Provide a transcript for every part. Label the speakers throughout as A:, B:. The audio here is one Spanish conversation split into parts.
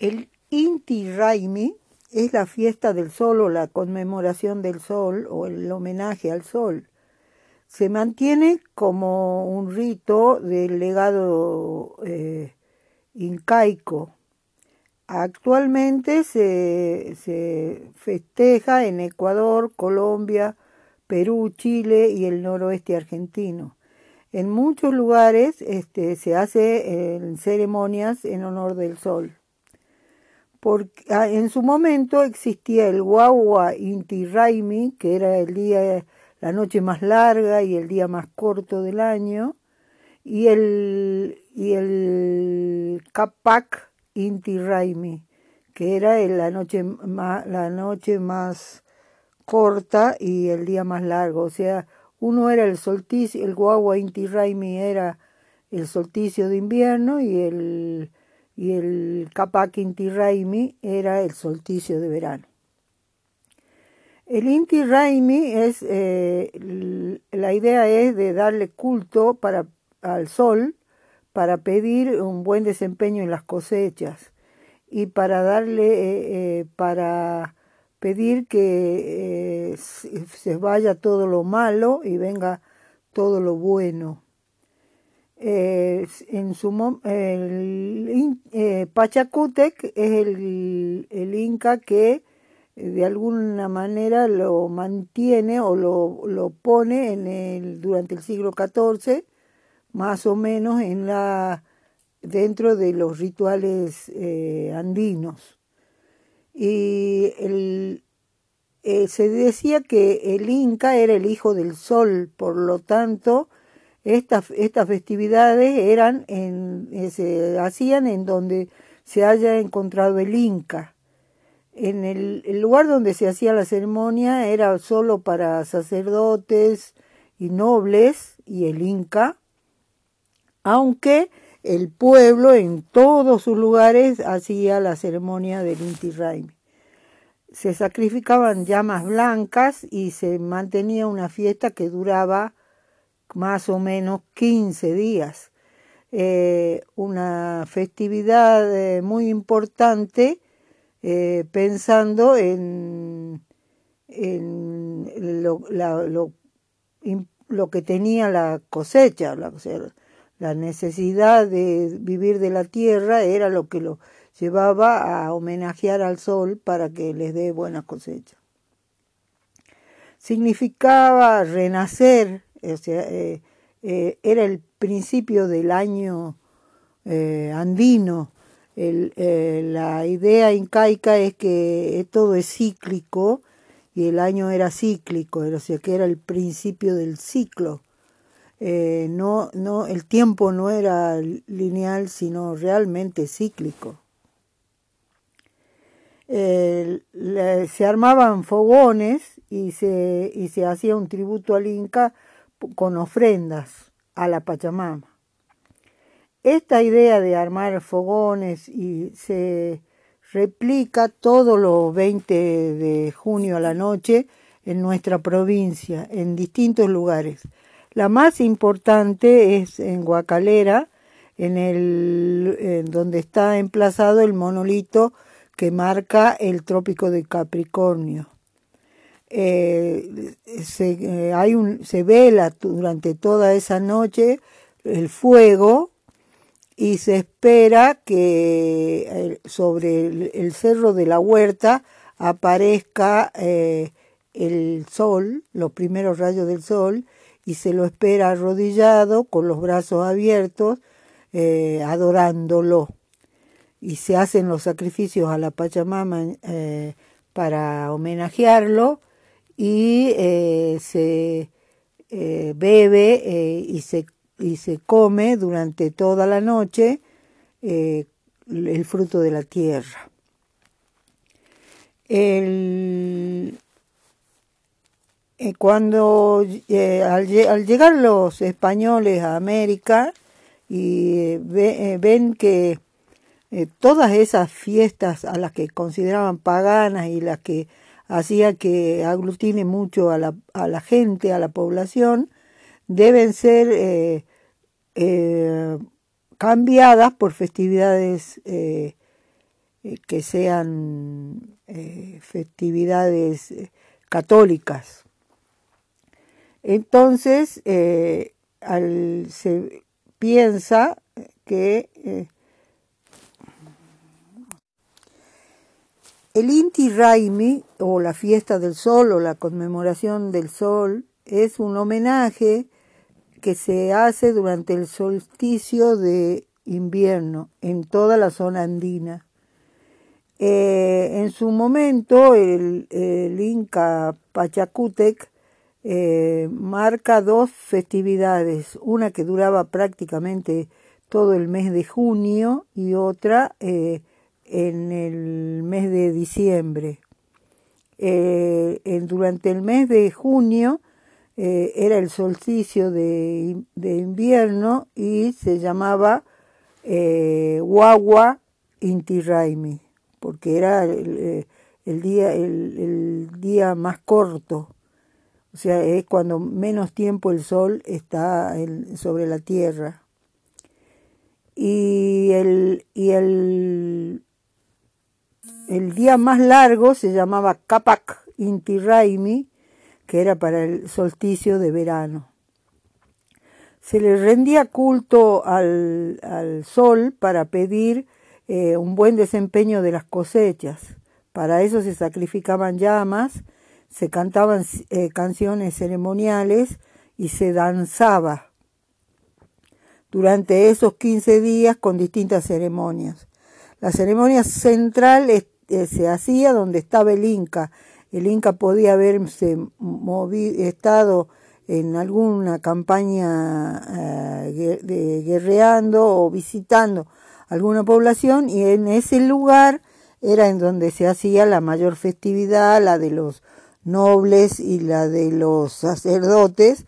A: El Inti Raimi es la fiesta del sol o la conmemoración del sol o el homenaje al sol. Se mantiene como un rito del legado eh, incaico. Actualmente se, festeja en Ecuador, Colombia, Perú, Chile y el noroeste argentino. En muchos lugares este, se hace ceremonias en honor del sol. Porque, ah, en su momento existía el Guagua Inti Raimi, que era el día, la noche más larga y el día más corto del año, y el, y el Capac Inti Raimi, que era la noche, más, la noche más corta y el día más largo, o sea, uno era el solsticio, el guagua Inti Raimi era el solsticio de invierno y el, y el Capac Inti Raimi era el solsticio de verano. El Inti Raimi es, eh, la idea es de darle culto para, al sol para pedir un buen desempeño en las cosechas y para darle, eh, eh, para pedir que se vaya todo lo malo y venga todo lo bueno. Eh, en su eh, Pachacútec es el, el, Inca que de alguna manera lo mantiene o lo, lo pone en el, durante el siglo XIV, más o menos en la, dentro de los rituales andinos. Y el, eh, se decía que el Inca era el hijo del sol, por lo tanto, estas, estas festividades eran en, eh, se hacían en donde se haya encontrado el Inca. En el, lugar donde se hacía la ceremonia era solo para sacerdotes y nobles y el Inca, aunque el pueblo en todos sus lugares hacía la ceremonia del Inti Raimi. Se sacrificaban llamas blancas y se mantenía una fiesta que duraba más o menos 15 días. Eh, una festividad eh, muy importante eh, pensando en, en lo, lo, lo, que tenía la cosecha, la, la necesidad de vivir de la tierra era lo que lo llevaba a homenajear al sol para que les dé buena cosecha. Significaba renacer, eh, eh, era el principio del año eh, andino. La idea incaica es que todo es cíclico y el año era cíclico, o sea que era el principio del ciclo no, no, el tiempo no era lineal, sino realmente cíclico. se armaban fogones y se, y se hacía un tributo al Inca con ofrendas a la Pachamama. Esta idea de armar fogones y se replica todos los 20 de junio a la noche en nuestra provincia, en distintos lugares. La más importante es en Guacalera, en el donde está emplazado el monolito que marca el trópico de Capricornio. Eh, se, eh, hay un, se vela durante toda esa noche el fuego y se espera que eh, sobre el, cerro de la huerta aparezca el sol, los primeros rayos del sol, y se lo espera arrodillado, con los brazos abiertos, adorándolo. Y se hacen los sacrificios a la Pachamama para homenajearlo y eh, se bebe y, se, y se come durante toda la noche el fruto de la tierra. El, eh, cuando eh, al, llegar los españoles a América y eh, ven que todas esas fiestas a las que consideraban paganas y las que hacía que aglutine mucho a la, a la gente, a la población, deben ser cambiadas por festividades que sean festividades católicas. Entonces, se piensa que El Inti Raimi, o la fiesta del sol, o la conmemoración del sol, es un homenaje que se hace durante el solsticio de invierno en toda la zona andina. Eh, en su momento, el, Inca Pachacútec eh, marca dos festividades, una que duraba prácticamente todo el mes de junio y otra eh, en el mes de diciembre. Eh, durante el mes de junio eh, era el solsticio de, invierno y se llamaba eh, Guagua Inti Raimi, porque era el, día, el, día más corto. O sea, es cuando menos tiempo el sol está sobre la tierra. Y el, y el el día más largo se llamaba Kapak Inti Raimi, que era para el solsticio de verano. Se le rendía culto al, sol para pedir eh, un buen desempeño de las cosechas. Para eso se sacrificaban llamas, se cantaban eh, canciones ceremoniales y se danzaba durante esos 15 días con distintas ceremonias. La ceremonia central se hacía donde estaba el Inca. El Inca podía haberse movido, estado en alguna campaña eh, de, guerreando o visitando alguna población y en ese lugar era en donde se hacía la mayor festividad, la de los nobles y la de los sacerdotes,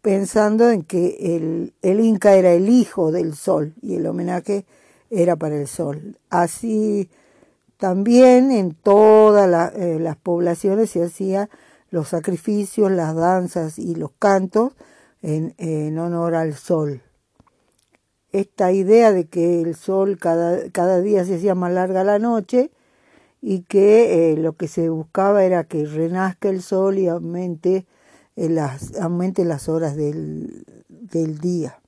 A: pensando en que el, el Inca era el hijo del sol y el homenaje era para el sol. Así también en todas eh, las poblaciones se hacían los sacrificios, las danzas y los cantos en, honor al sol. Esta idea de que el sol cada, cada día se hacía más larga la noche y que eh, lo que se buscaba era que renazca el sol y aumente, eh, las, aumente las horas del, del día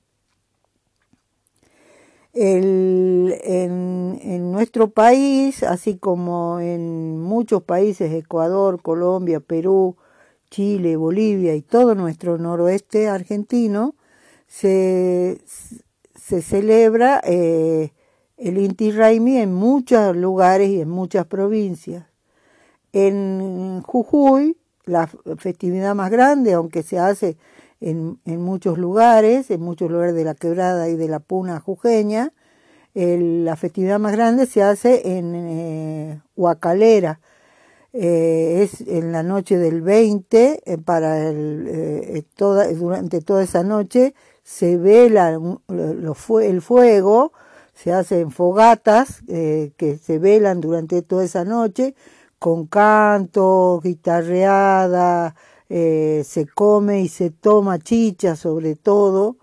A: en, nuestro país, así como en muchos países, Ecuador, Colombia, Perú, Chile, Bolivia y todo nuestro noroeste argentino, se, celebra eh, el Inti Raimi en muchos lugares y en muchas provincias. En Jujuy, la festividad más grande, aunque se hace en, muchos lugares, en muchos lugares de la quebrada y de la puna jujeña. la festividad más grande se hace en eh, Huacalera, eh, es en la noche del 20, eh, para el, toda, durante toda esa noche se vela el fuego, se hacen fogatas que se velan durante toda esa noche con canto, guitarreada, eh, se come y se toma chicha sobre todo,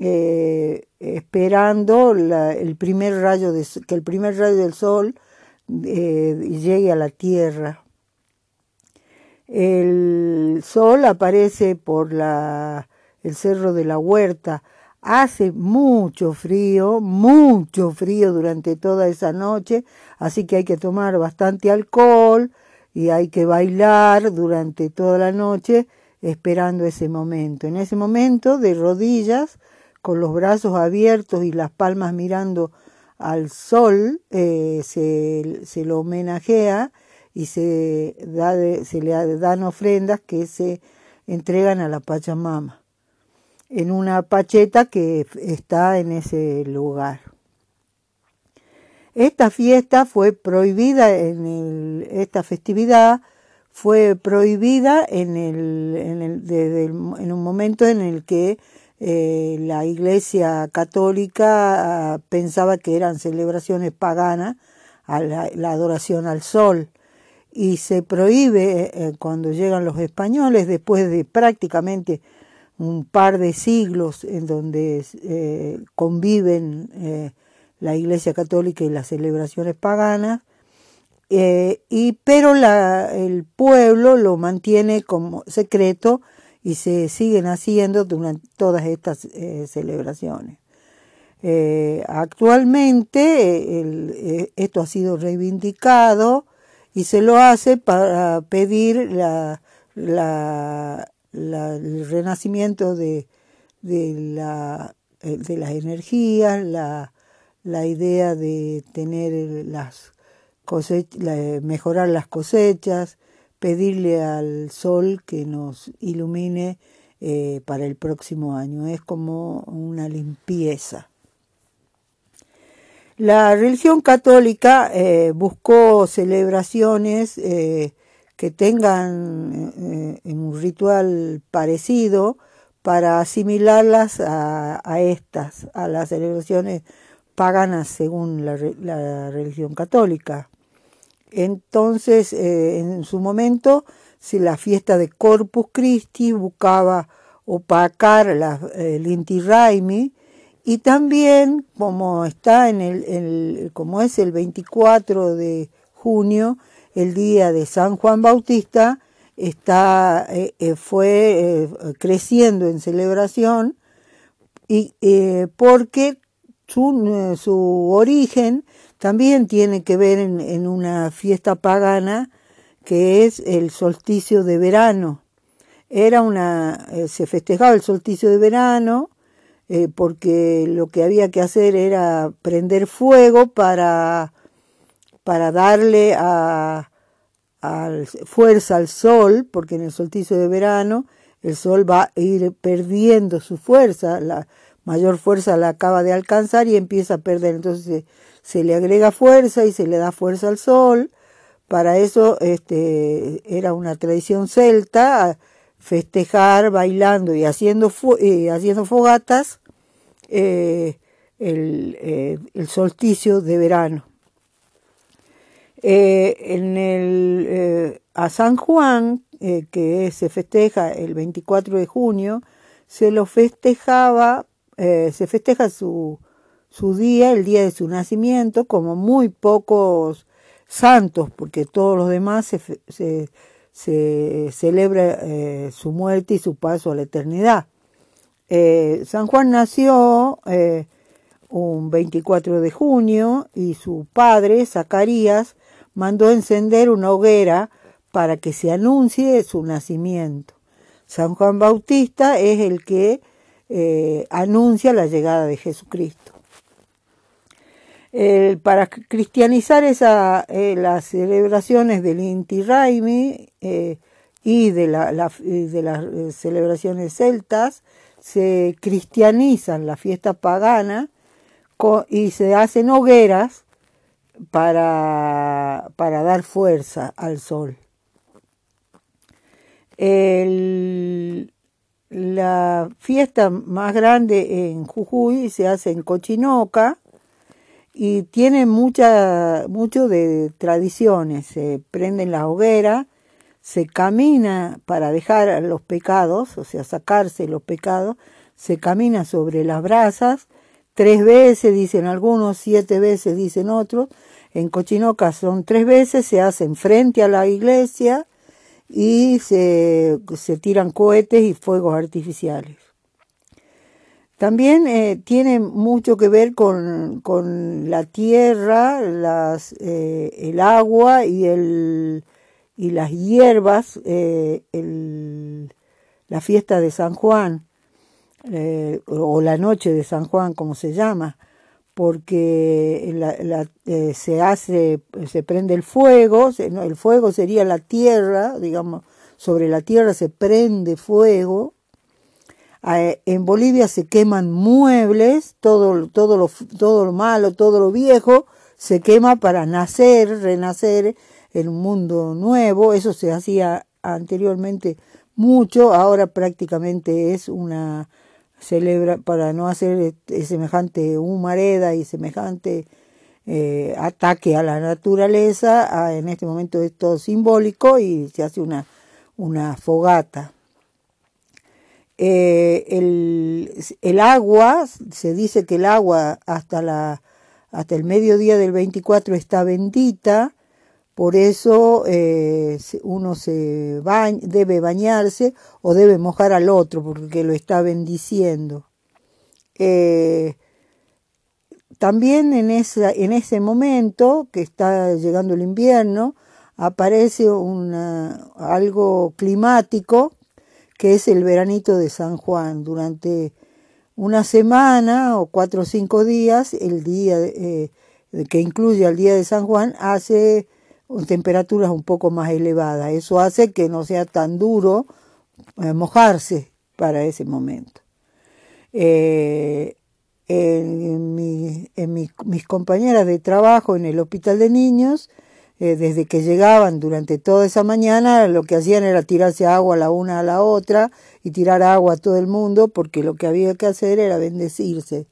A: eh, esperando el primer rayo de, que el primer rayo del sol eh, llegue a la tierra. El sol aparece por la, el cerro de la huerta. Hace mucho frío, mucho frío durante toda esa noche, así que hay que tomar bastante alcohol, y hay que bailar durante toda la noche esperando ese momento. En ese momento, de rodillas, con los brazos abiertos y las palmas mirando al sol, eh, se, se, lo homenajea y se, da se le dan ofrendas que se entregan a la Pachamama en una pacheta que está en ese lugar. Esta fiesta fue prohibida en el, esta festividad fue prohibida en, el, en, el, desde en un momento en el que eh, la Iglesia Católica ah, pensaba que eran celebraciones paganas la, adoración al sol. Y se prohíbe eh, eh, cuando llegan los españoles después de prácticamente un par de siglos en donde conviven la Iglesia Católica y las celebraciones paganas, eh, y, pero la, el pueblo lo mantiene como secreto y se siguen haciendo durante todas estas eh, celebraciones. Eh, actualmente esto ha sido reivindicado y se lo hace para pedir la, la, el renacimiento de, de, la, de las energías, la, la idea de tener las mejorar las cosechas, pedirle al sol que nos ilumine eh, para el próximo año. Es como una limpieza. La religión católica eh, buscó celebraciones eh, que tengan un ritual parecido para asimilarlas a, a, estas, a las celebraciones paganas según la, religión católica. Entonces, eh, en su momento, si la fiesta de Corpus Christi buscaba opacar la, el Inti Raimi, y también, como está en el, como es el 24 de junio, el día de San Juan Bautista, está, eh, eh, fue creciendo en celebración y porque su, su origen también tiene que ver en, una fiesta pagana que es el solsticio de verano. Era una, eh, se festejaba el solsticio de verano eh, porque lo que había que hacer era prender fuego para, para darle a, fuerza al sol, porque en el solsticio de verano el sol va a ir perdiendo su fuerza, la mayor fuerza la acaba de alcanzar y empieza a perder. Entonces se le agrega fuerza y se le da fuerza al sol. Para eso este, era una tradición celta festejar bailando y haciendo, haciendo fogatas eh, eh, el, solsticio de verano. Eh, en el, a San Juan, que se festeja el 24 de junio, se lo festejaba, se festeja su, su día, el día de su nacimiento, como muy pocos santos, porque todos los demás se, se, celebra eh, su muerte y su paso a la eternidad. Eh, San Juan nació eh, un 24 de junio y su padre, Zacarías, mandó encender una hoguera para que se anuncie su nacimiento. San Juan Bautista es el que anuncia la llegada de Jesucristo para cristianizar esa, eh, las celebraciones del Inti Raimi eh, y de, la, de las eh, celebraciones celtas, se cristianizan la fiesta pagana y se hacen hogueras para, para dar fuerza al sol. La fiesta más grande en Jujuy se hace en Cochinoca, y tiene mucha, mucho de tradiciones. Se prenden la hoguera, se camina para dejar los pecados, o sea, sacarse los pecados, se camina sobre las brasas, tres veces dicen algunos, siete veces dicen otros. En Cochinoca son tres veces, se hacen frente a la iglesia y se, se tiran cohetes y fuegos artificiales. También eh, tiene mucho que ver con, con la tierra, las, eh, el agua y, el, y las hierbas, eh, la fiesta de San Juan, o la noche de San Juan, como se llama, porque la, se hace, se prende el fuego, el fuego sería la tierra, digamos, sobre la tierra se prende fuego, en Bolivia se queman muebles, todo, todo, lo, todo lo malo, todo lo viejo, se quema para nacer, renacer en un mundo nuevo. Eso se hacía anteriormente mucho, ahora prácticamente es una celebra para no hacer semejante humareda y semejante eh, ataque a la naturaleza. en este momento es todo simbólico y se hace una, una fogata. Eh, el, el, agua, se dice que el agua hasta la, hasta el mediodía del 24 está bendita, por eso eh, uno se debe bañarse o debe mojar al otro porque lo está bendiciendo. Eh, también en, en ese momento que está llegando el invierno, aparece una, algo climático que es el veranito de San Juan. Durante una semana o cuatro o cinco días, el día eh, que incluye al día de San Juan, hace temperaturas un poco más elevadas. Eso hace que no sea tan duro eh, mojarse para ese momento. Eh, en, mis compañeras de trabajo en el hospital de niños, eh, desde que llegaban durante toda esa mañana, lo que hacían era tirarse agua la una a la otra y tirar agua a todo el mundo, porque lo que había que hacer era bendecirse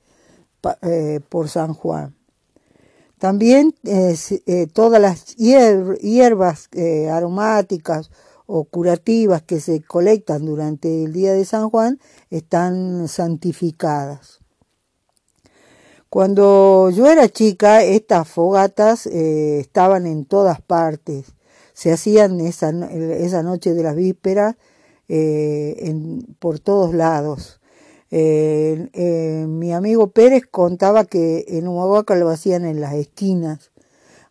A: por San Juan. También eh, todas las hierbas aromáticas o curativas que se colectan durante el día de San Juan están santificadas. Cuando yo era chica, estas fogatas eh, estaban en todas partes. Se hacían esa, esa noche de las vísperas eh, por todos lados. Eh, mi amigo Pérez contaba que en Humahuaca lo hacían en las esquinas.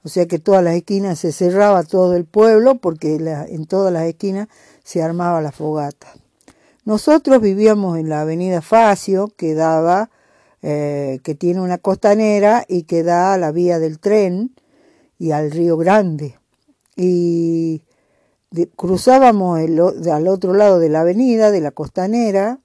A: O sea que todas las esquinas se cerraba todo el pueblo porque en todas las esquinas se armaba la fogata. Nosotros vivíamos en la avenida Facio, que daba eh, que tiene una costanera y que da a la vía del tren y al Río Grande. Y cruzábamos el, al otro lado de la avenida, de la costanera,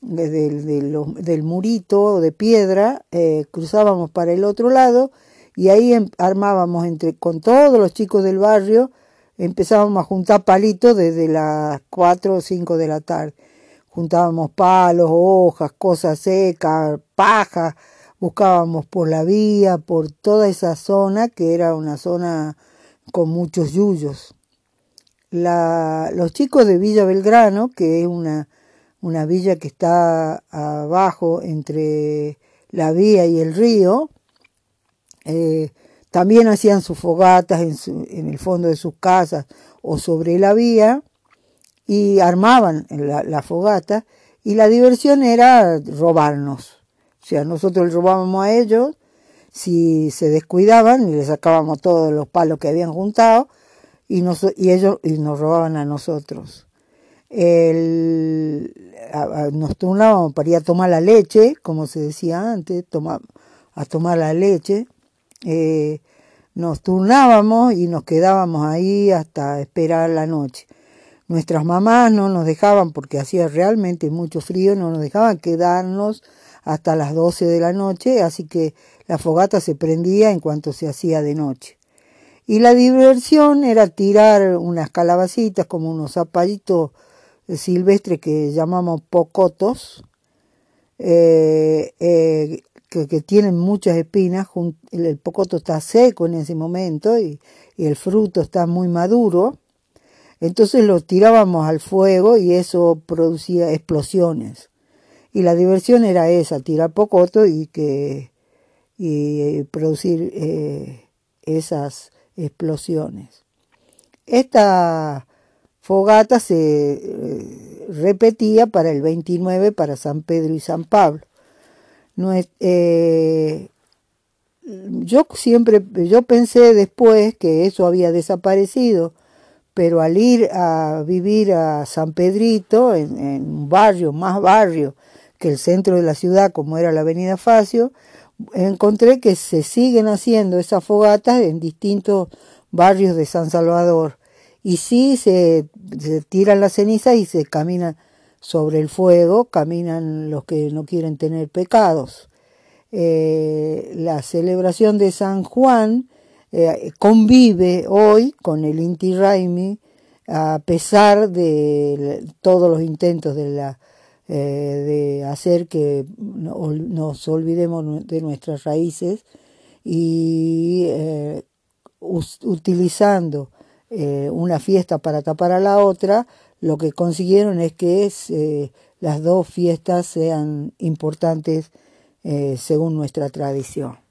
A: desde del murito de piedra, eh, cruzábamos para el otro lado y ahí em, armábamos entre, con todos los chicos del barrio, empezábamos a juntar palitos desde las 4 o 5 de la tarde juntábamos palos, hojas, cosas secas, paja, buscábamos por la vía, por toda esa zona que era una zona con muchos yuyos. los chicos de Villa Belgrano, que es una, una villa que está abajo entre la vía y el río, eh, también hacían sus fogatas en, en, el fondo de sus casas o sobre la vía y armaban la, fogata y la diversión era robarnos. O sea, nosotros robábamos a ellos, si se descuidaban y les sacábamos todos los palos que habían juntado y, y ellos y nos robaban a nosotros. Nos turnábamos para ir a tomar la leche, como se decía antes, a tomar la leche. Eh, nos turnábamos y nos quedábamos ahí hasta esperar la noche. Nuestras mamás no nos dejaban, porque hacía realmente mucho frío, no nos dejaban quedarnos hasta las 12 de la noche, así que la fogata se prendía en cuanto se hacía de noche. Y la diversión era tirar unas calabacitas como unos zapallitos silvestres que llamamos pocotos, eh, eh, que, tienen muchas espinas. El, pocoto está seco en ese momento y el fruto está muy maduro. Entonces lo tirábamos al fuego y eso producía explosiones. Y la diversión era esa, tirar pocoto y que y eh, producir esas explosiones. Esta fogata se eh, repetía para el 29 para San Pedro y San Pablo. No yo siempre, yo pensé después que eso había desaparecido pero al ir a vivir a San Pedrito, en, un barrio, más barrio que el centro de la ciudad, como era la Avenida Facio, encontré que se siguen haciendo esas fogatas en distintos barrios de San Salvador. Y sí se, tiran las cenizas y se caminan sobre el fuego, caminan los que no quieren tener pecados. Eh, la celebración de San Juan eh, convive hoy con el Inti Raimi a pesar de todos los intentos de, la, eh, de hacer que nos olvidemos de nuestras raíces y eh, una fiesta para tapar a la otra, lo que consiguieron es que las dos fiestas sean importantes según nuestra tradición.